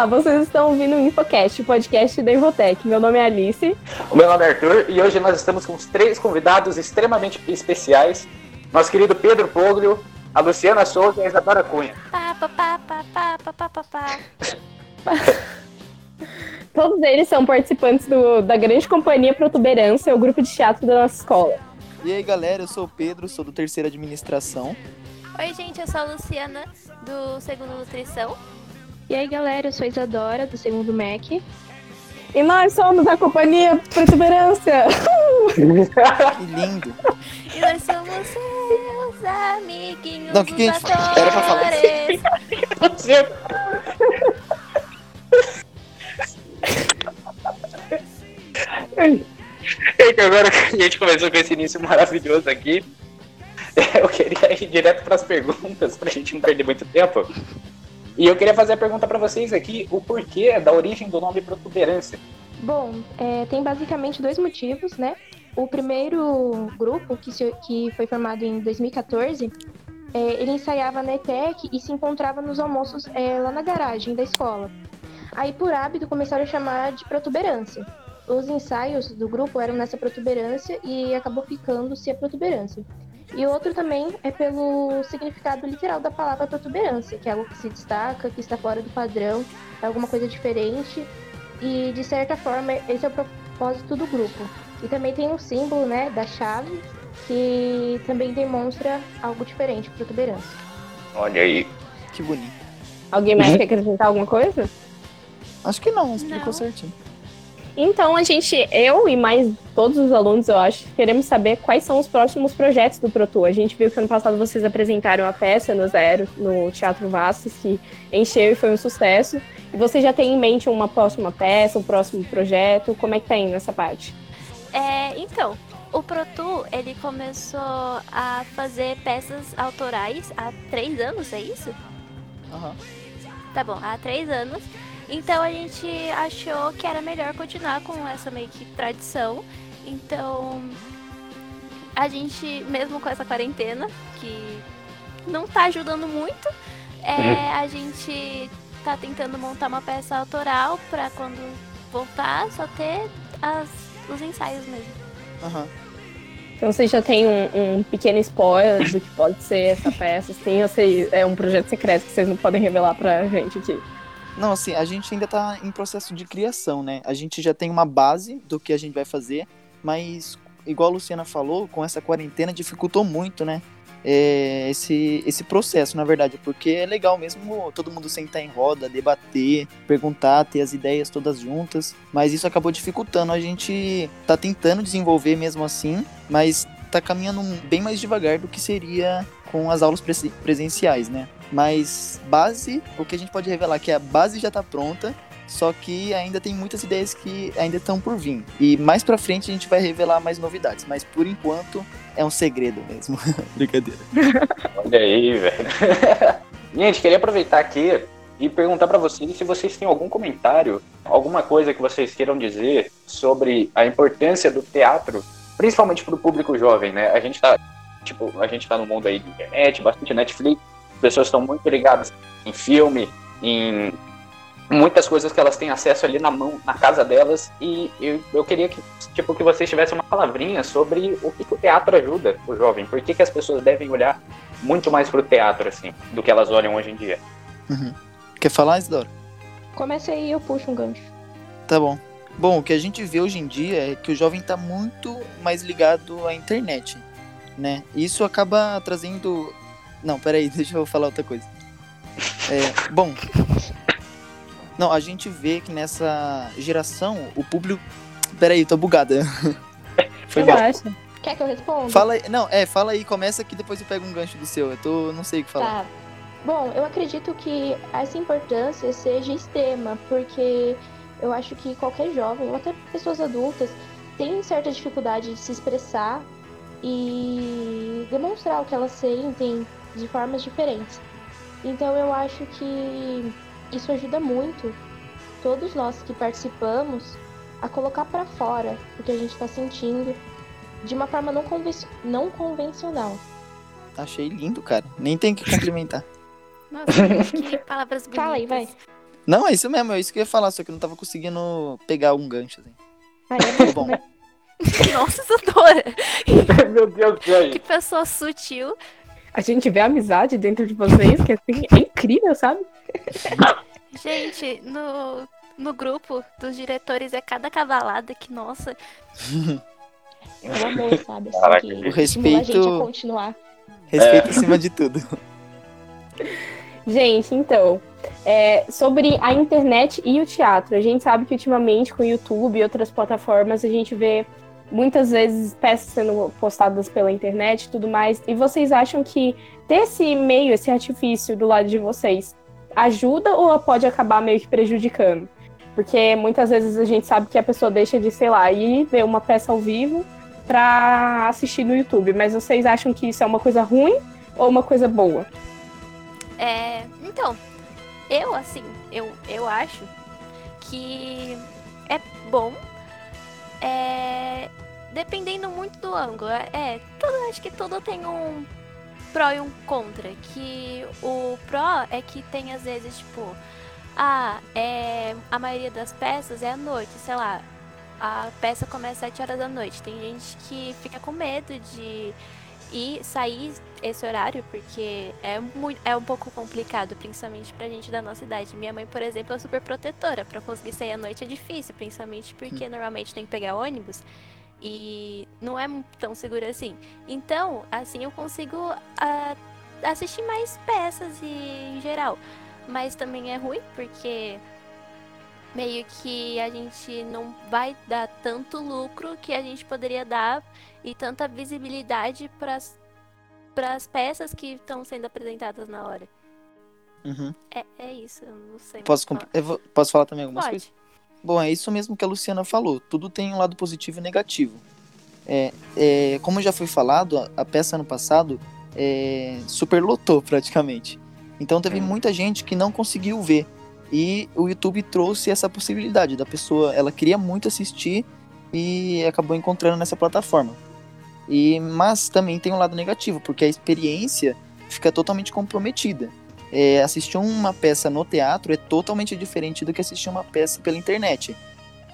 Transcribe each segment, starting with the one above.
Olá, vocês estão ouvindo o Infocast, o podcast da Invotec. Meu nome é Alice. O meu nome é Arthur e hoje nós estamos com os três convidados extremamente especiais. Nosso querido Pedro Poglio, a Luciana Souza e a Isadora Cunha. Pá, pá, pá. Todos eles são participantes do, da grande companhia Protuberância, o grupo de teatro da nossa escola. E aí, galera, eu sou o Pedro, sou do Terceira Administração. Oi, gente, eu sou a Luciana, do Segundo Nutrição. E aí, galera, eu sou a Isadora, do segundo MEC. E nós somos a companhia Protuberância. Que lindo! E nós somos seus amiguinhos. Não, o que que a gente voadores. era pra falar? Então, agora que a gente começou com esse início maravilhoso aqui, eu queria ir direto para as perguntas, para a gente não perder muito tempo. E eu queria fazer a pergunta para vocês aqui, o porquê da origem do nome Protuberância. Bom, é, tem basicamente dois motivos, né? O primeiro grupo, que, se- que foi formado em 2014, é, ele ensaiava na ETEC e se encontrava nos almoços é, lá na garagem da escola. Aí, por hábito, começaram a chamar de protuberância. Os ensaios do grupo eram nessa protuberância e acabou ficando-se a protuberância. E outro também é pelo significado literal da palavra protuberância, que é algo que se destaca, que está fora do padrão, é alguma coisa diferente e de certa forma esse é o propósito do grupo. E também tem um símbolo, né, da chave, que também demonstra algo diferente, protuberância. Olha aí. Que bonito. Alguém mais quer acrescentar alguma coisa? Acho que não, explicou Não. certinho. Então, a gente, eu e mais todos os alunos, eu acho, queremos saber quais são os próximos projetos do Protu. A gente viu que ano passado vocês apresentaram a peça no Zero, no Teatro Vastos, que encheu e foi um sucesso. E você já tem em mente uma próxima peça, um próximo projeto? Como é que tá indo essa parte? É, então, o Protu, ele começou a fazer peças autorais há três anos, é isso? Aham. Tá bom, há três anos. Então a gente achou que era melhor continuar com essa meio que tradição. Então a gente, mesmo com essa quarentena, que não tá ajudando muito, é, a gente tá tentando montar uma peça autoral pra quando voltar só ter as, os ensaios mesmo. Aham. Então, vocês já têm um, um pequeno spoiler do que pode ser essa peça? Sim, ou se é um projeto secreto que vocês não podem revelar pra gente aqui? Não, assim, a gente ainda tá em processo de criação, né? A gente já tem uma base do que a gente vai fazer, mas, igual a Luciana falou, com essa quarentena dificultou muito, né? é, esse, esse processo, na verdade, porque é legal mesmo todo mundo sentar em roda, debater, perguntar, ter as ideias todas juntas, mas isso acabou dificultando. A gente tá tentando desenvolver mesmo assim, mas tá caminhando bem mais devagar do que seria com as aulas presen- presenciais, né? Mas base, o que a gente pode revelar é que a base já tá pronta, só que ainda tem muitas ideias que ainda estão por vir. E mais pra frente a gente vai revelar mais novidades, mas por enquanto é um segredo mesmo. Brincadeira. Olha aí, velho. Gente, queria aproveitar aqui e perguntar pra vocês se vocês têm algum comentário, alguma coisa que vocês queiram dizer sobre a importância do teatro, principalmente pro público jovem, né? A gente tá, tipo, a gente tá no mundo aí de internet, bastante Netflix, pessoas estão muito ligadas em filme, em muitas coisas que elas têm acesso ali na mão, na casa delas, e eu, eu queria que, tipo, que vocês tivessem uma palavrinha sobre o que, que o teatro ajuda o jovem, por que, que as pessoas devem olhar muito mais pro teatro, assim, do que elas olham hoje em dia. Quer falar, Isidoro? Começa aí e eu puxo um gancho. Tá bom. Bom, o que a gente vê hoje em dia é que o jovem tá muito mais ligado à internet, né? Isso acaba trazendo. Não, peraí, deixa eu falar outra coisa. É, bom. Não, a gente vê que nessa geração o público. Peraí, tô bugada. Foi. Relaxa. Quer que eu responda? Fala aí. Não, é, fala aí, começa que depois eu pego um gancho do seu. Eu tô. não sei o que falar. Tá. Bom, eu acredito que essa importância seja extrema, porque eu acho que qualquer jovem, ou até pessoas adultas, tem certa dificuldade de se expressar e demonstrar o que elas sentem de formas diferentes. Então eu acho que isso ajuda muito todos nós que participamos a colocar pra fora o que a gente está sentindo de uma forma não, conven- não convencional. Achei lindo, cara. Nem tem que cumprimentar. Nossa, que palavras bonitas. Fala aí, vai. Não, é isso mesmo, é isso que eu ia falar, só que eu não tava conseguindo pegar um gancho, assim. Ah, é bom. Nossa, Isadora! Meu Deus do céu. Que pessoa sutil. A gente vê a amizade dentro de vocês, que assim, é incrível, sabe? Gente, no, no grupo dos diretores é cada cavalada que, nossa. É o amor, sabe? Assim, Caraca, que o respeito- a gente a continuar. Respeito acima de tudo. Gente, então, é, sobre a internet e o teatro, a gente sabe que ultimamente com o YouTube e outras plataformas a gente vê muitas vezes peças sendo postadas pela internet e tudo mais. E vocês acham que ter esse meio, esse artifício do lado de vocês, ajuda ou pode acabar meio que prejudicando? Porque muitas vezes a gente sabe que a pessoa deixa de, sei lá, ir ver uma peça ao vivo pra assistir no YouTube. Mas vocês acham que isso é uma coisa ruim ou uma coisa boa? É, então, eu assim, eu, eu acho que é bom, é, dependendo muito do ângulo. É, tudo, acho que tudo tem um pró e um contra. Que o pró é que tem às vezes, tipo, ah, é, a maioria das peças é à noite, sei lá. A peça começa às 7 horas da noite. Tem gente que fica com medo de ir sair esse horário, porque é, muito, é um pouco complicado, principalmente pra gente da nossa idade. Minha mãe, por exemplo, é super protetora. Pra conseguir sair à noite é difícil, principalmente porque normalmente tem que pegar ônibus e não é tão seguro assim. Então, assim, eu consigo ah, assistir mais peças e, em geral. Mas também é ruim, porque meio que a gente não vai dar tanto lucro que a gente poderia dar e tanta visibilidade para as peças que estão sendo apresentadas na hora. Uhum. É, é isso, eu não sei. Posso, eu vou- posso falar também algumas falar. coisas? Pode. Bom, é isso mesmo que a Luciana falou. Tudo tem um lado positivo e negativo. É, é, como já foi falado, a, a peça ano passado é, superlotou praticamente. Então teve muita gente que não conseguiu ver. E o YouTube trouxe essa possibilidade da pessoa, ela queria muito assistir e acabou encontrando nessa plataforma. E mas também tem um lado negativo, porque a experiência fica totalmente comprometida. É, assistir uma peça no teatro é totalmente diferente do que assistir uma peça pela internet.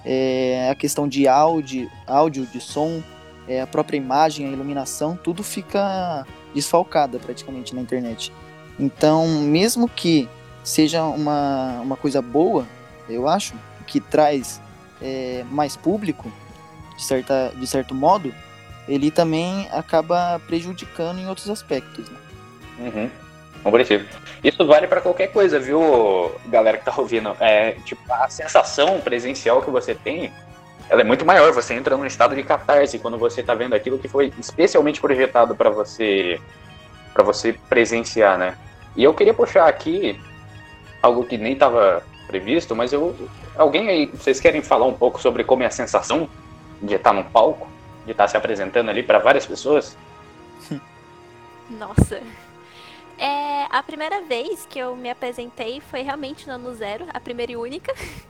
É, a questão de áudio, áudio de som, é, a própria imagem, a iluminação, tudo fica desfalcada praticamente na internet. Então, mesmo que seja uma, uma coisa boa, eu acho, que traz é, mais público, de, certa, de certo modo, ele também acaba prejudicando em outros aspectos. Né? Uhum. Compreensível. Isso vale pra qualquer coisa, viu, galera que tá ouvindo? É, tipo, a sensação presencial que você tem, ela é muito maior. Você entra num estado de catarse quando você tá vendo aquilo que foi especialmente projetado pra você para você presenciar, né? E eu queria puxar aqui algo que nem estava previsto, mas eu alguém aí, vocês querem falar um pouco sobre como é a sensação de estar num palco, de estar se apresentando ali para várias pessoas? Nossa. É, a primeira vez que eu me apresentei foi realmente no ano zero, a primeira e única.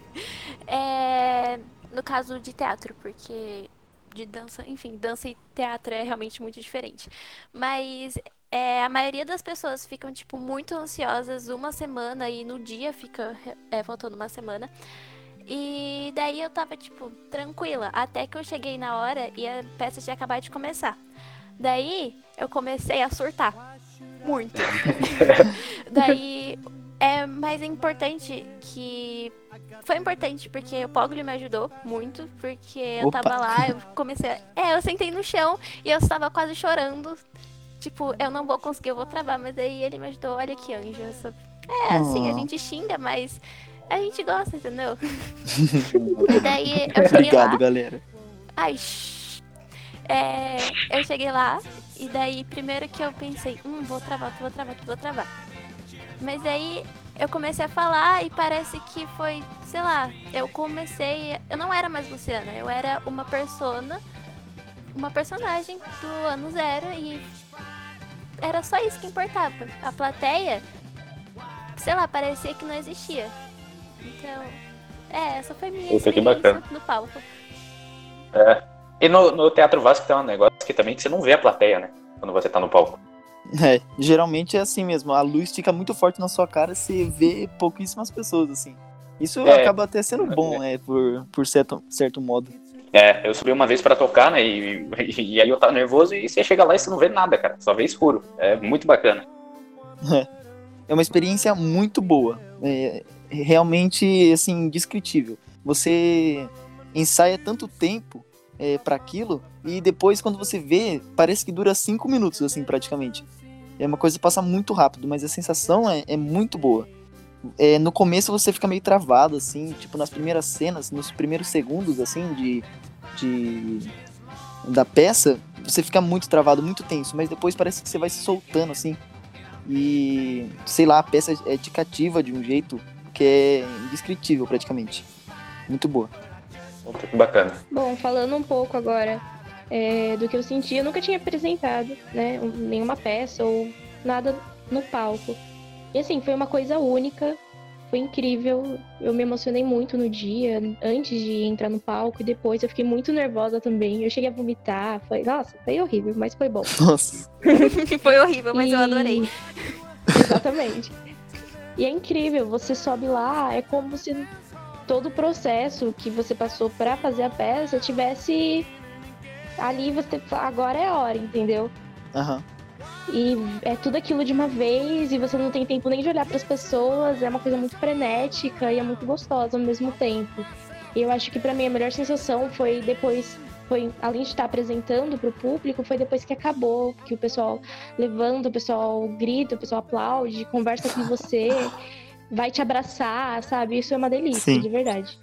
É, no caso de teatro, porque de dança, enfim, dança e teatro é realmente muito diferente. Mas é, a maioria das pessoas ficam, tipo, muito ansiosas uma semana e no dia fica é, faltando uma semana. E daí eu tava, tipo, tranquila, até que eu cheguei na hora e a peça tinha acabado de começar. Daí eu comecei a surtar. Muito. Daí é mais importante que. Foi importante porque o Pogli me ajudou muito, porque eu Opa. tava lá, eu comecei. A... É, eu sentei no chão e eu estava quase chorando. Tipo, eu não vou conseguir, eu vou travar, mas aí ele me ajudou. Olha que anjo. eu sou- É, assim, a gente xinga, mas a gente gosta, entendeu? e daí eu cheguei lá. Obrigado, galera. Ai, shh. É, eu cheguei lá e daí primeiro que eu pensei, hum, vou travar, vou travar, vou travar. Mas aí eu comecei a falar e parece que foi, sei lá, eu comecei, eu não era mais Luciana, eu era uma persona, uma personagem do ano zero e era só isso que importava. A plateia, sei lá, parecia que não existia. Então, é, essa foi minha Puta, que experiência bacana. no palco. E no, no Teatro Vasco tem um negócio que também que você não vê a plateia, né? Quando você tá no palco. É, geralmente é assim mesmo. A luz fica muito forte na sua cara, você vê pouquíssimas pessoas, assim. Isso É. acaba até sendo bom, é, por, por certo, certo modo. É, eu subi uma vez pra tocar, né? E, e, e aí eu tava nervoso e você chega lá e você não vê nada, cara. Só vê escuro. É muito bacana. É uma experiência muito boa. É realmente, assim, indescritível. Você ensaia tanto tempo é, para aquilo e depois, quando você vê, parece que dura cinco minutos, assim, praticamente. É uma coisa que passa muito rápido, mas a sensação é, é muito boa. É, no começo você fica meio travado, assim, tipo, nas primeiras cenas, nos primeiros segundos, assim, de, de da peça, você fica muito travado, muito tenso, mas depois parece que você vai se soltando, assim. E, sei lá, a peça é te cativa de um jeito que é indescritível, praticamente. Muito boa. Que bacana. Bom, falando um pouco agora é, do que eu senti, eu nunca tinha apresentado, né, um- nenhuma peça ou nada no palco. E assim, foi uma coisa única, foi incrível. Eu me emocionei muito no dia, antes de entrar no palco e depois eu fiquei muito nervosa também. Eu cheguei a vomitar, foi, nossa, foi horrível, mas foi bom. Nossa. Foi horrível, mas eu E- adorei. Exatamente. E é incrível, você sobe lá, é como se todo o processo que você passou pra fazer a peça tivesse ali você agora é a hora, entendeu? Aham. E é tudo aquilo de uma vez e você não tem tempo nem de olhar pras pessoas, é uma coisa muito frenética e é muito gostosa ao mesmo tempo. Eu acho que pra mim a melhor sensação foi depois foi além de estar apresentando pro público, foi depois que acabou, que o pessoal levanta, o pessoal grita, o pessoal aplaude, conversa com você, vai te abraçar, sabe? Isso é uma delícia, Sim. de verdade.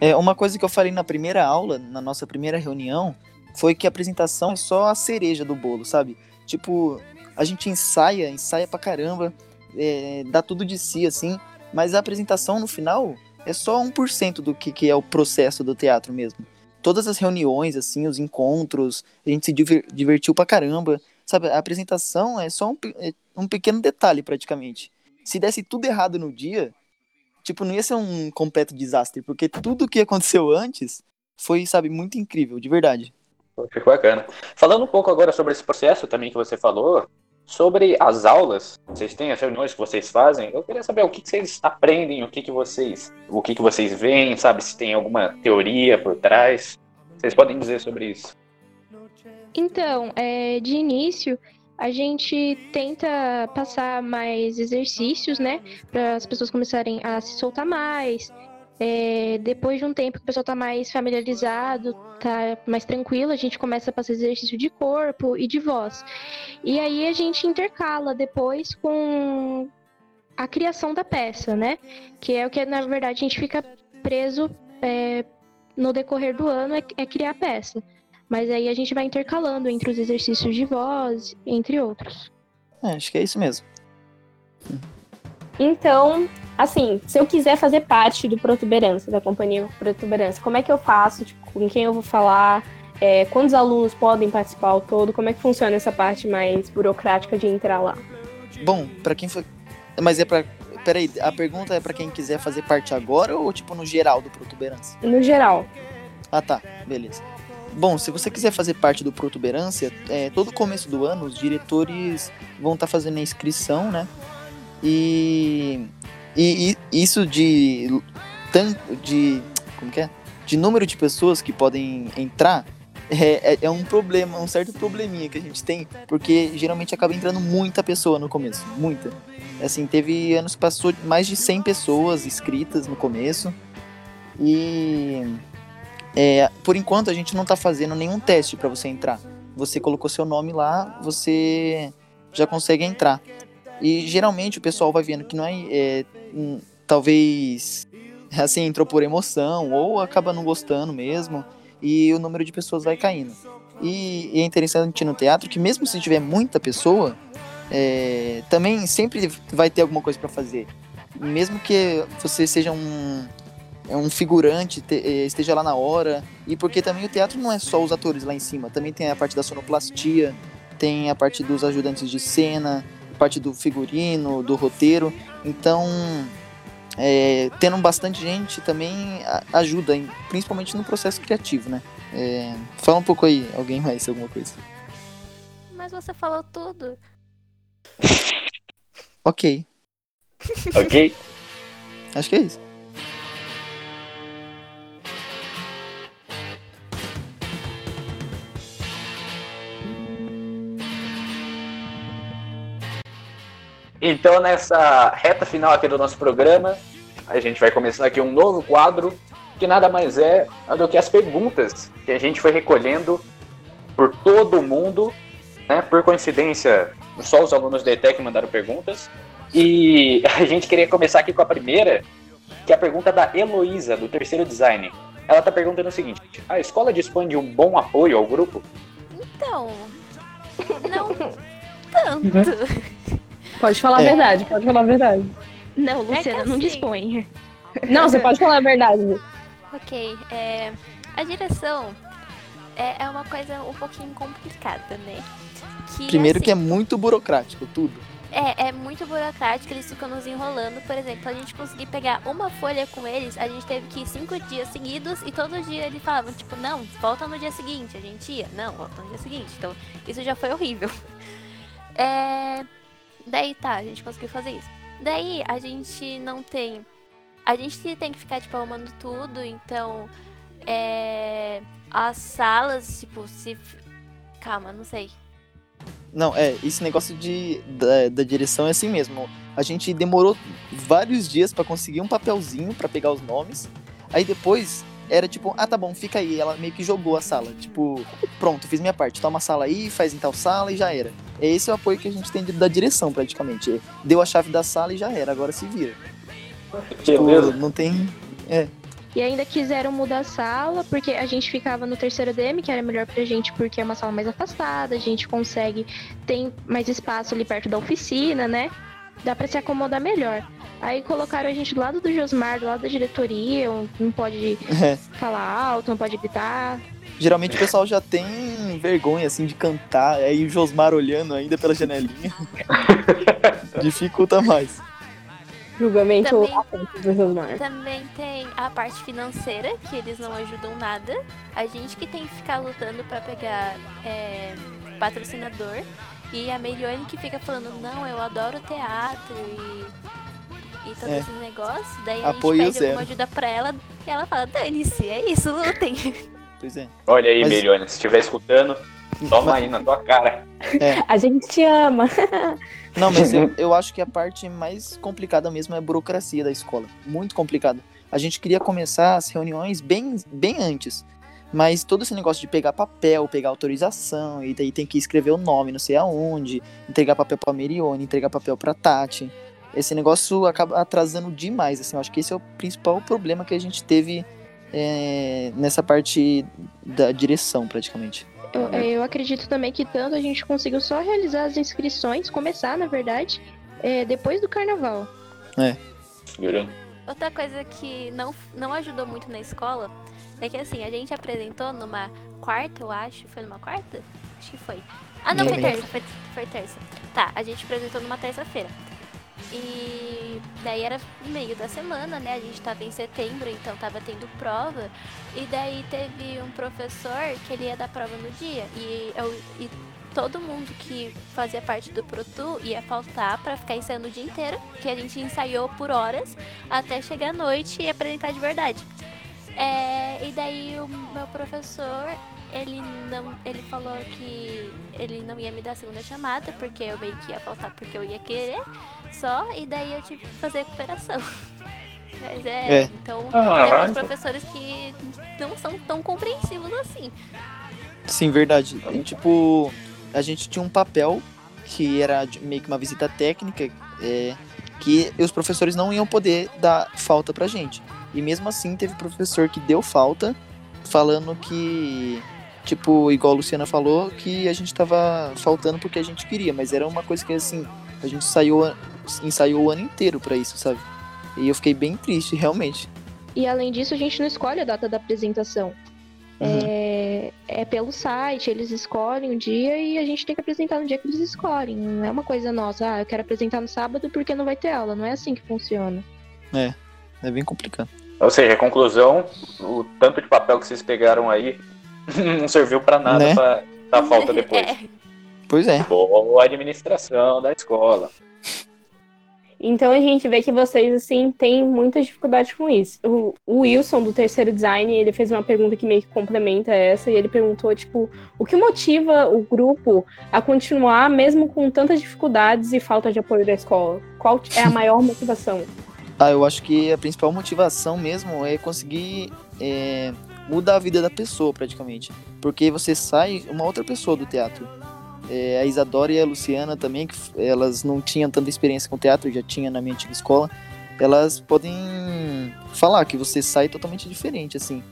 É, uma coisa que eu falei na primeira aula, na nossa primeira reunião, foi que a apresentação é só a cereja do bolo, sabe? Tipo, a gente ensaia, ensaia pra caramba, é, dá tudo de si, assim, mas a apresentação no final é só 1% do que, que é o processo do teatro mesmo. Todas as reuniões, assim, os encontros, a gente se diver- divertiu pra caramba, sabe? A apresentação é só um, é um pequeno detalhe, praticamente. Se desse tudo errado no dia, tipo, não ia ser um completo desastre, porque tudo que aconteceu antes foi, sabe, muito incrível, de verdade. Poxa, que bacana. Falando um pouco agora sobre esse processo também que você falou, sobre as aulas, vocês têm as reuniões que vocês fazem, eu queria saber o que, que vocês aprendem, o que, que vocês, o que, que vocês veem, sabe, se tem alguma teoria por trás. Vocês podem dizer sobre isso. Então, é, de início, a gente tenta passar mais exercícios, né? Para as pessoas começarem a se soltar mais. É, depois de um tempo que o pessoal tá mais familiarizado, tá mais tranquilo, a gente começa a passar exercício de corpo e de voz. E aí a gente intercala depois com a criação da peça, né? Que é o que, na verdade, a gente fica preso é, no decorrer do ano, é, é criar a peça. Mas aí a gente vai intercalando entre os exercícios de voz, entre outros. É, acho que é isso mesmo. Então, assim, se eu quiser fazer parte do Protuberância, da companhia Protuberância, como é que eu faço? Tipo, com quem eu vou falar? É, quantos alunos podem participar ao todo? Como é que funciona essa parte mais burocrática de entrar lá? Bom, pra quem foi. Mas é pra. Peraí, a pergunta é pra quem quiser fazer parte agora ou, tipo, no geral do Protuberância? No geral. Ah, tá. Beleza. Bom, se você quiser fazer parte do Protuberância, é, todo começo do ano os diretores vão estar fazendo a inscrição, né? E, e, e isso de tanto de como que é? De número de pessoas que podem entrar é, é, é um problema, um certo probleminha que a gente tem, porque geralmente acaba entrando muita pessoa no começo, muita. Assim, teve anos que passou mais de 100 pessoas inscritas no começo. E é, por enquanto a gente não tá fazendo nenhum teste para você entrar. Você colocou seu nome lá, você já consegue entrar. E geralmente o pessoal vai vendo que não é, é, talvez assim entrou por emoção ou acaba não gostando mesmo e o número de pessoas vai caindo. E, e é interessante no teatro que mesmo se tiver muita pessoa, é, também sempre vai ter alguma coisa para fazer. Mesmo que você seja um, é um figurante, te- eh, esteja lá na hora. E porque também o teatro não é só os atores lá em cima, também tem a parte da sonoplastia, tem a parte dos ajudantes de cena, parte do figurino, do roteiro. Então, é, tendo bastante gente também ajuda, principalmente no processo criativo, né? É, fala um pouco aí, alguém mais, alguma coisa. Mas você falou tudo. Ok, Ok? acho que é isso. Então, nessa reta final aqui do nosso programa, a gente vai começar aqui um novo quadro, que nada mais é do que as perguntas que a gente foi recolhendo por todo mundo, né? Por coincidência, só os alunos da ETEC mandaram perguntas. E a gente queria começar aqui com a primeira, que é a pergunta da Heloísa, do terceiro design. Ela está perguntando o seguinte: a escola dispõe de um bom apoio ao grupo? Então, não tanto. Pode falar É. a verdade, pode falar a verdade. Não, É Luciana, não assim- dispõe. Não, você pode falar a verdade. Ok, é, a direção é, é uma coisa um pouquinho complicada, né? Que, Primeiro assim, que é muito burocrático, tudo. É, é muito burocrático, eles ficam nos enrolando. Por exemplo, a gente conseguir pegar uma folha com eles, a gente teve que ir cinco dias seguidos e todo dia eles falavam, tipo, não, volta no dia seguinte. A gente ia, não, volta no dia seguinte. Então, isso já foi horrível. É... Daí tá, a gente conseguiu fazer isso. Daí a gente não tem. A gente tem que ficar, tipo, arrumando tudo, então. É. As salas, tipo, se. Calma, não sei. Não, é, esse negócio de, da, da direção é assim mesmo. A gente demorou vários dias pra conseguir um papelzinho pra pegar os nomes. Aí depois era tipo, ah, tá bom, fica aí. Ela meio que jogou a sala. Tipo, pronto, fiz minha parte. Toma a sala aí, faz em tal sala e já era. É esse o apoio que a gente tem da direção, praticamente. Deu a chave da sala e já era, agora se vira. Tipo, não tem. E ainda quiseram mudar a sala, porque a gente ficava no terceiro DM, que era melhor pra gente, porque é uma sala mais afastada, a gente consegue, tem mais espaço ali perto da oficina, né? Dá pra se acomodar melhor. Aí colocaram a gente do lado do Josmar, do lado da diretoria, não pode É. falar alto, não pode gritar. Geralmente o pessoal já tem vergonha, assim, de cantar. Aí o Josmar olhando ainda pela janelinha. Dificulta mais. Julgamento Também- atento do Josmar. Também tem a parte financeira, que eles não ajudam nada. A gente que tem que ficar lutando pra pegar é, patrocinador. E a Melione que fica falando, não, eu adoro teatro e, e todo É. esse negócio. Daí a Apoio gente pede zero. alguma ajuda pra ela e ela fala, dane-se, é isso, lutem. Pois é. Olha aí, Mas- Melione, se estiver escutando, toma aí na tua cara. A gente te ama. Não, mas eu, eu acho que a parte mais complicada mesmo é a burocracia da escola. Muito complicado. A gente queria começar as reuniões bem, bem antes. Mas todo esse negócio de pegar papel, pegar autorização, e daí tem que escrever o nome, não sei aonde, entregar papel pra Merione, entregar papel pra Tati. Esse negócio acaba atrasando demais, assim. Eu acho que esse é o principal problema que a gente teve é, nessa parte da direção, praticamente. Eu, é, eu acredito também que tanto a gente conseguiu só realizar as inscrições, começar, na verdade, é, depois do carnaval. Jurando. Outra coisa que não, não ajudou muito na escola é que assim, a gente apresentou numa quarta, eu acho. Foi numa quarta? Acho que foi. Ah, não, foi terça, foi, foi terça. Tá, a gente apresentou numa terça-feira. E daí era meio da semana, né? A gente tava em setembro, então tava tendo prova. E daí teve um professor que ele ia dar prova no dia. E, eu, e todo mundo que fazia parte do Protu ia faltar pra ficar ensaiando o dia inteiro. Que a gente ensaiou por horas até chegar à noite e apresentar de verdade. É, e daí o meu professor, ele não. Ele falou que ele não ia me dar a segunda chamada, porque eu meio que ia faltar porque eu ia querer só, e daí eu tive que fazer recuperação. Mas é, É. então tem Caralho. alguns professores que não são tão compreensivos assim. Sim, verdade. E, tipo, a gente tinha um papel que era de- meio que uma visita técnica, é, que os professores não iam poder dar falta pra gente. E mesmo assim, teve professor que deu falta, falando que, tipo, igual a Luciana falou, que a gente tava faltando porque a gente queria, mas era uma coisa que, assim, a gente ensaiou, ensaiou o ano inteiro pra isso, sabe? E eu fiquei bem triste, realmente. E além disso, a gente não escolhe a data da apresentação. Uhum. É, é pelo site, eles escolhem o dia e a gente tem que apresentar no dia que eles escolhem. Não é uma coisa nossa, ah, eu quero apresentar no sábado porque não vai ter aula. Não é assim que funciona. É bem complicado. Ou seja, conclusão, o tanto de papel que vocês pegaram aí não serviu pra nada Né? pra dar falta depois. É, Pois é. Boa administração da escola. Então a gente vê que vocês, assim, têm muita dificuldade com isso. O, o, Wilson, do terceiro design, ele fez uma pergunta que meio que complementa essa, e ele perguntou, tipo, o que motiva o grupo a continuar mesmo com tantas dificuldades e falta de apoio da escola? Qual é a maior motivação? Ah, eu acho que a principal motivação mesmo é conseguir é, mudar a vida da pessoa, praticamente. Porque você sai uma outra pessoa do teatro. É, a Isadora e a Luciana também, que elas não tinham tanta experiência com teatro, já tinha na minha antiga escola, elas podem falar que você sai totalmente diferente, assim,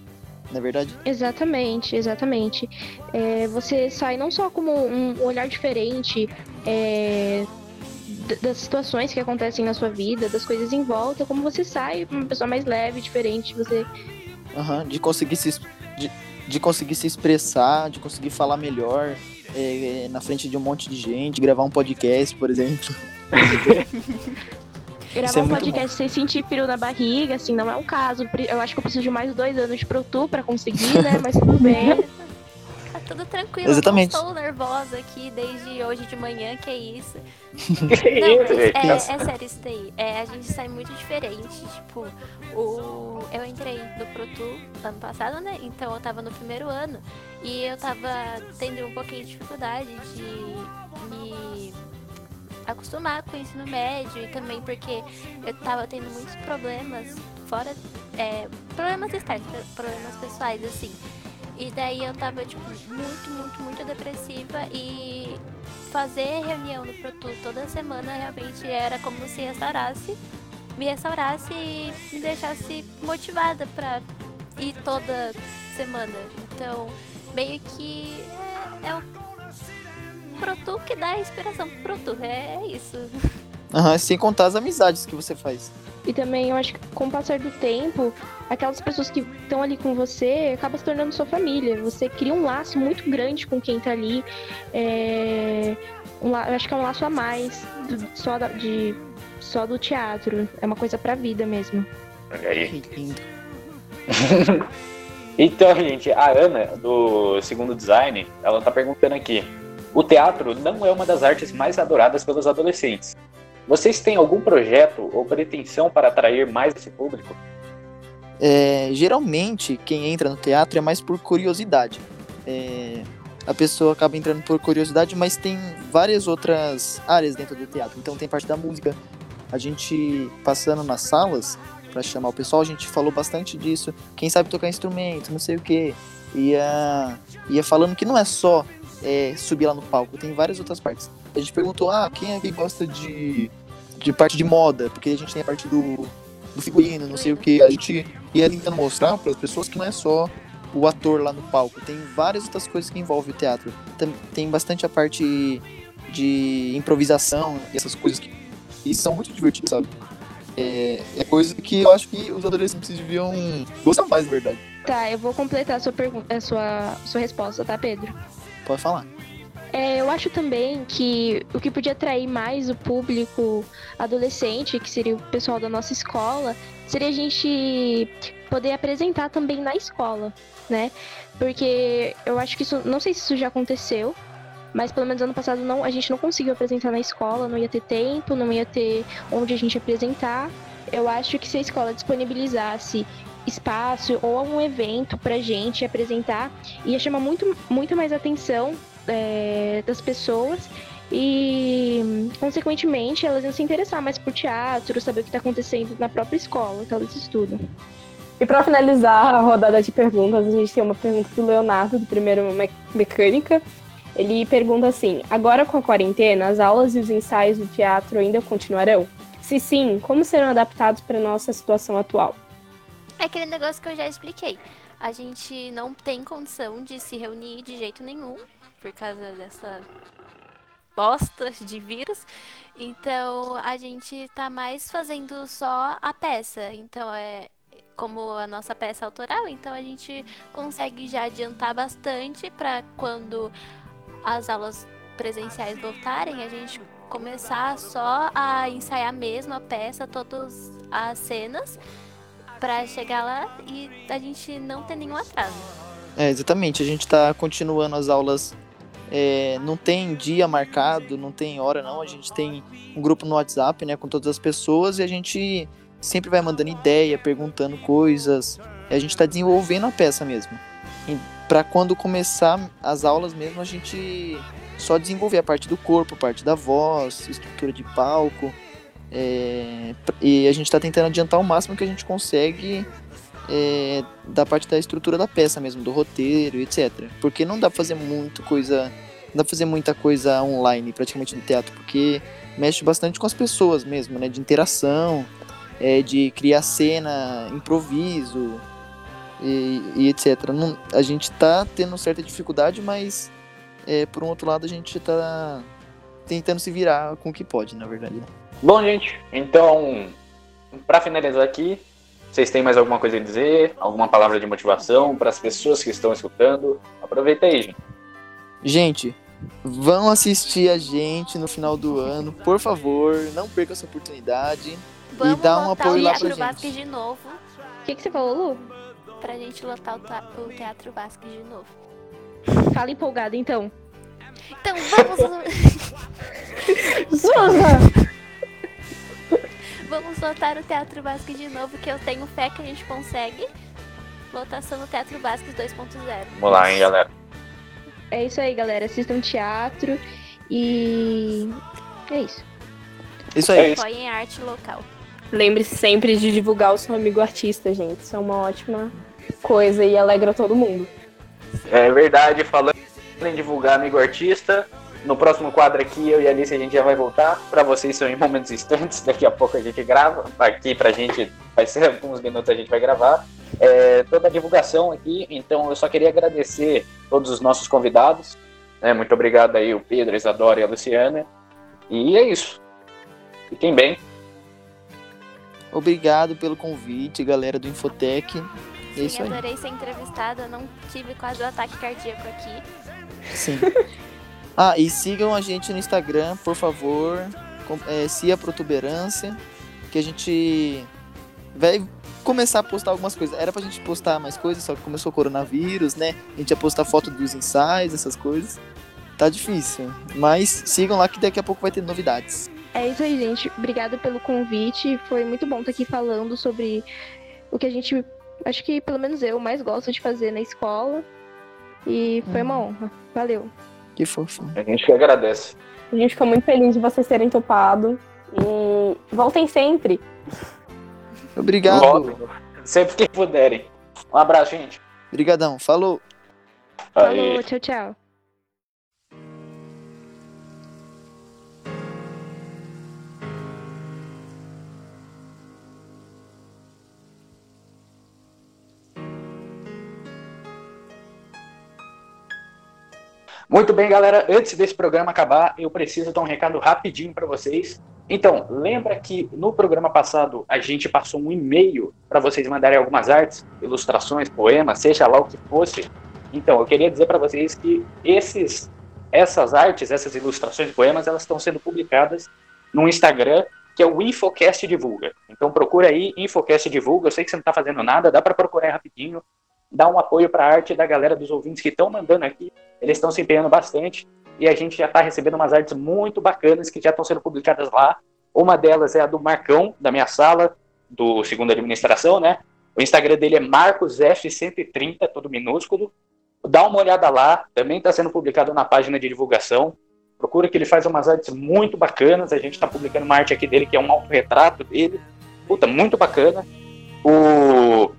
na é verdade? Exatamente, exatamente. É, você sai não só como um olhar diferente é, das situações que acontecem na sua vida, das coisas em volta, como você sai uma pessoa mais leve, diferente, você... Uhum, de conseguir se... De, de conseguir se expressar, de conseguir falar melhor, é, na frente de um monte de gente, gravar um podcast, por exemplo. gravar é um podcast sem sentir peru na barriga, assim, não é um caso. Eu acho que eu preciso de mais dois anos de Pro Tour pra conseguir, né? Mas tudo bem. Tudo tranquilo. Exatamente. Eu estou nervosa aqui desde hoje de manhã, que é isso. Não, é, é, é, sério isso daí. É, a gente sai muito diferente. Tipo, o, eu entrei no Pro Tour ano passado, né? Então eu tava no primeiro ano. E eu tava tendo um pouquinho de dificuldade de me acostumar com o ensino médio e também porque eu tava tendo muitos problemas fora é, problemas externos, problemas pessoais assim e daí eu tava, tipo, muito, muito, muito depressiva e fazer reunião no Protu toda semana realmente era como se restaurasse, me restaurasse e me deixasse motivada pra ir toda semana. Então, meio que é, é o Protu que dá inspiração pro Protu, é, é isso. Uhum, sem contar as amizades que você faz. E também eu acho que com o passar do tempo, aquelas pessoas que estão ali com você acaba se tornando sua família. Você cria um laço muito grande com quem está ali. É... Um, eu acho que é um laço a mais do, só, da, de, só do teatro. É uma coisa pra vida mesmo. Olha aí. lindo. então, gente, a Ana, do segundo design, ela tá perguntando aqui. O teatro não é uma das artes mais adoradas pelos adolescentes. Vocês têm algum projeto ou pretensão para atrair mais esse público? É, geralmente, quem entra no teatro é mais por curiosidade. É, a pessoa acaba entrando por curiosidade, mas tem várias outras áreas dentro do teatro. Então, tem parte da música. A gente, passando nas salas, para chamar o pessoal, a gente falou bastante disso. Quem sabe tocar instrumento, não sei o quê. Ia, ia falando que não é só é, subir lá no palco, tem várias outras partes. A gente perguntou, ah, quem é que gosta de, de parte de moda? Porque a gente tem a parte do, do figurino, não sei o que. A gente ia tentando mostrar para as pessoas que não é só o ator lá no palco, tem várias outras coisas que envolvem o teatro. Tem, tem bastante a parte de improvisação, essas coisas que e são muito divertidas, sabe? É, é coisa que eu acho que os adolescentes deviam gostar mais, na verdade. Tá, eu vou completar a sua pergunta, a sua, sua resposta, tá, Pedro? Pode falar. É, eu acho também que o que podia atrair mais o público adolescente, que seria o pessoal da nossa escola, seria a gente poder apresentar também na escola, né? Porque eu acho que isso, não sei se isso já aconteceu, mas pelo menos ano passado não, a gente não conseguiu apresentar na escola, não ia ter tempo, não ia ter onde a gente apresentar. Eu acho que se a escola disponibilizasse espaço ou algum evento pra gente apresentar, ia chamar muito, muito mais atenção é, das pessoas e, consequentemente, elas iam se interessar mais por teatro, saber o que está acontecendo na própria escola que elas estudam. E para finalizar a rodada de perguntas, a gente tem uma pergunta do Leonardo, do primeiro Mecânica. Ele pergunta assim: agora com a quarentena, as aulas e os ensaios do teatro ainda continuarão? Se sim, como serão adaptados para nossa situação atual? É aquele negócio que eu já expliquei. A gente não tem condição de se reunir de jeito nenhum por causa dessa bosta de vírus. Então a gente tá mais fazendo só a peça. Então é como a nossa peça autoral, então a gente consegue já adiantar bastante para quando as aulas presenciais voltarem, a gente começar só a ensaiar mesmo a peça, todas as cenas, para chegar lá e a gente não ter nenhum atraso. É, exatamente. A gente está continuando as aulas é, não tem dia marcado, não tem hora não. A gente tem um grupo no WhatsApp, né, com todas as pessoas e a gente sempre vai mandando ideia, perguntando coisas. E a gente está desenvolvendo a peça mesmo. Para quando começar as aulas mesmo, a gente só desenvolver a parte do corpo, a parte da voz, estrutura de palco. É, e a gente está tentando adiantar o máximo que a gente consegue é, da parte da estrutura da peça mesmo, do roteiro, etc. Porque não dá pra fazer muito coisa. Não dá pra fazer muita coisa online, praticamente no teatro, porque mexe bastante com as pessoas mesmo, né? De interação, é, de criar cena, improviso e, e etc. Não, a gente tá tendo certa dificuldade, mas é, por um outro lado a gente tá tentando se virar com o que pode, na verdade. Bom, gente, então, para finalizar aqui, vocês têm mais alguma coisa a dizer? Alguma palavra de motivação para as pessoas que estão escutando? Aproveita aí, gente. Gente, vão assistir a gente no final do ano, por favor, não perca essa oportunidade Vamos e dá um apoio lá pra gente. de novo, O que, que você falou, Lu? pra gente lotar o, Teatro Vasco de novo. Fala empolgado, então. Então vamos, Suza! Vamos lotar o Teatro Vasco de novo, que eu tenho fé que a gente consegue. Lotação no Teatro Vasco 2.0. Vamos lá, hein, galera. É isso aí, galera. Assistam teatro e. É isso. Isso É aí. isso. Apoiem a arte local. Lembre-se sempre de divulgar o seu amigo artista, gente. Isso é uma ótima coisa e alegra todo mundo. É verdade, falando em divulgar amigo artista, no próximo quadro aqui, eu e a Alice, a gente já vai voltar. Para vocês são em momentos instantes, daqui a pouco a gente grava. Aqui pra gente, vai ser alguns minutos a gente vai gravar. É, toda a divulgação aqui, então eu só queria agradecer todos os nossos convidados. né? muito obrigado aí, o Pedro, a Isadora e a Luciana. E é isso. Fiquem bem. Obrigado pelo convite, galera do Infotec. É Sim, isso aí. adorei ser entrevistada, não tive quase o ataque cardíaco aqui. Sim. Ah, e sigam a gente no Instagram, por favor. Com, é, Cia Protuberância. Que a gente vai começar a postar algumas coisas. Era pra gente postar mais coisas, só que começou o coronavírus, né? A gente ia postar foto dos ensaios, essas coisas. Tá difícil. Mas sigam lá que daqui a pouco vai ter novidades. É isso aí, gente. Obrigada pelo convite. Foi muito bom estar aqui falando sobre o que a gente, acho que pelo menos eu, mais gosto de fazer na escola. E foi uma honra. Valeu. Que fofo. A gente que agradece. A gente ficou muito feliz de vocês terem topado. E voltem sempre. Obrigado. Voltem. Sempre que puderem. Um abraço, gente. Obrigadão. Falou. Aí. Falou, tchau, tchau. Muito bem, galera. Antes desse programa acabar, eu preciso dar um recado rapidinho para vocês. Então, lembra que no programa passado a gente passou um e-mail para vocês mandarem algumas artes, ilustrações, poemas, seja lá o que fosse. Então, eu queria dizer para vocês que esses, essas artes, essas ilustrações, poemas, elas estão sendo publicadas no Instagram, que é o Infocast Divulga. Então, procura aí Infocast Divulga. Eu sei que você não está fazendo nada, dá para procurar rapidinho. Dá um apoio para a arte da galera dos ouvintes que estão mandando aqui. Eles estão se empenhando bastante e a gente já está recebendo umas artes muito bacanas que já estão sendo publicadas lá. Uma delas é a do Marcão, da minha sala, do segundo administração, né? O Instagram dele é MarcosF130, todo minúsculo. Dá uma olhada lá, também está sendo publicado na página de divulgação. Procura que ele faz umas artes muito bacanas. A gente está publicando uma arte aqui dele que é um autorretrato dele. Puta, muito bacana. O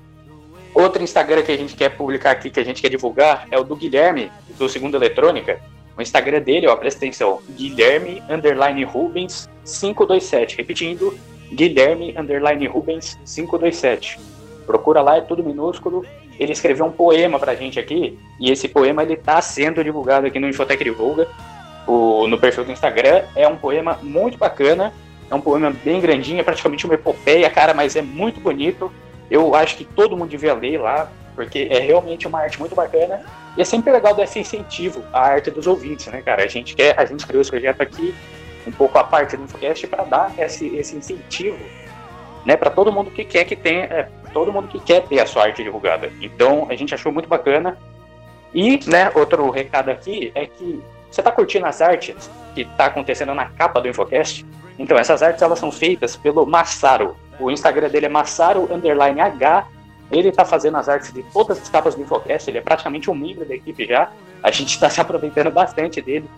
outro Instagram que a gente quer publicar aqui, que a gente quer divulgar, é o do Guilherme, do Segundo Eletrônica. O Instagram dele, ó, presta atenção, Guilherme underline Rubens 527. Repetindo, Guilherme underline Rubens 527. Procura lá, é tudo minúsculo. Ele escreveu um poema pra gente aqui, e esse poema ele tá sendo divulgado aqui no Infotec Divulga, o, no perfil do Instagram. É um poema muito bacana, é um poema bem grandinho, é praticamente uma epopeia, cara, mas é muito bonito. Eu acho que todo mundo devia ler lá, porque é realmente uma arte muito bacana. E é sempre legal dar esse incentivo à arte dos ouvintes, né, cara? A gente quer, a gente criou esse projeto aqui, um pouco a parte do Infocast, para dar esse, esse incentivo, né, para todo mundo que quer que tenha, é, todo mundo que quer ter a sua arte divulgada. Então, a gente achou muito bacana. E, né, outro recado aqui é que você tá curtindo as artes que tá acontecendo na capa do Infocast? Então, essas artes elas são feitas pelo Massaro. O Instagram dele é Massaro underline H. Ele tá fazendo as artes de todas as capas do Infocast, ele é praticamente um membro da equipe já. A gente está se aproveitando bastante dele.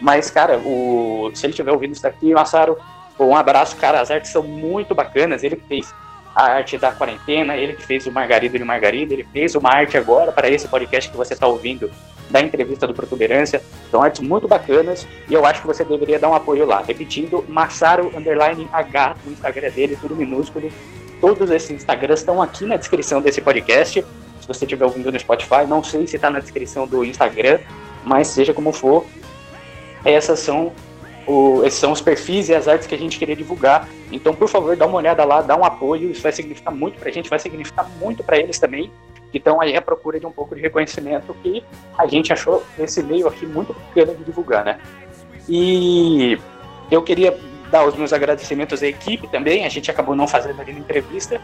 Mas, cara, o... se ele estiver ouvindo isso daqui, Massaro, um abraço, cara. As artes são muito bacanas. Ele fez a arte da quarentena, ele que fez o Margarida de Margarida, ele fez uma arte agora para esse podcast que você está ouvindo da entrevista do Protuberância. São artes muito bacanas e eu acho que você deveria dar um apoio lá. Repetindo, Massaro Underline H, no Instagram dele, tudo minúsculo. Todos esses Instagrams estão aqui na descrição desse podcast. Se você estiver ouvindo no Spotify, não sei se está na descrição do Instagram, mas seja como for, essas são o, esses são os perfis e as artes que a gente queria divulgar. Então, por favor, dá uma olhada lá, dá um apoio. Isso vai significar muito para a gente, vai significar muito para eles também. Então, aí a procura de um pouco de reconhecimento que a gente achou esse meio aqui muito bacana de divulgar, né? E eu queria dar os meus agradecimentos à equipe também. A gente acabou não fazendo ali na entrevista,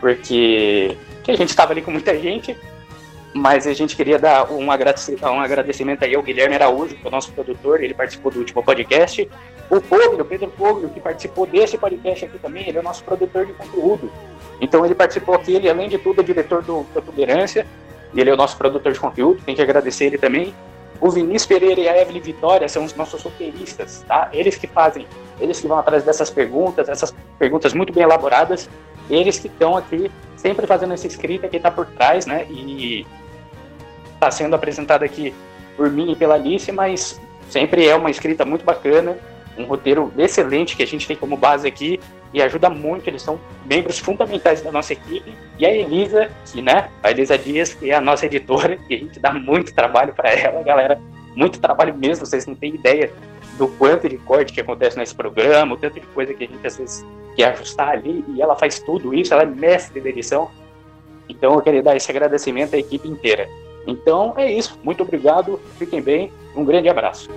porque a gente estava ali com muita gente, mas a gente queria dar um agradecimento, um agradecimento aí ao Guilherme Araújo, que é o nosso produtor, ele participou do último podcast. O Poglio, Pedro Poglio, que participou desse podcast aqui também, ele é o nosso produtor de conteúdo. Então ele participou aqui, ele além de tudo é diretor do Protuberância, e ele é o nosso produtor de conteúdo, tem que agradecer ele também. O Vinícius Pereira e a Evelyn Vitória são os nossos roteiristas, tá? Eles que fazem, eles que vão atrás dessas perguntas, essas perguntas muito bem elaboradas, eles que estão aqui sempre fazendo essa escrita que está por trás, né? E está sendo apresentada aqui por mim e pela Alice, mas sempre é uma escrita muito bacana, um roteiro excelente que a gente tem como base aqui e ajuda muito, eles são membros fundamentais da nossa equipe. E a Elisa, que, né, a Elisa Dias, que é a nossa editora, que a gente dá muito trabalho para ela, galera, muito trabalho mesmo, vocês não têm ideia do quanto de corte que acontece nesse programa, o tanto de coisa que a gente às vezes quer ajustar ali, e ela faz tudo isso, ela é mestre da edição. Então eu queria dar esse agradecimento à equipe inteira. Então é isso. Muito obrigado. Fiquem bem. Um grande abraço.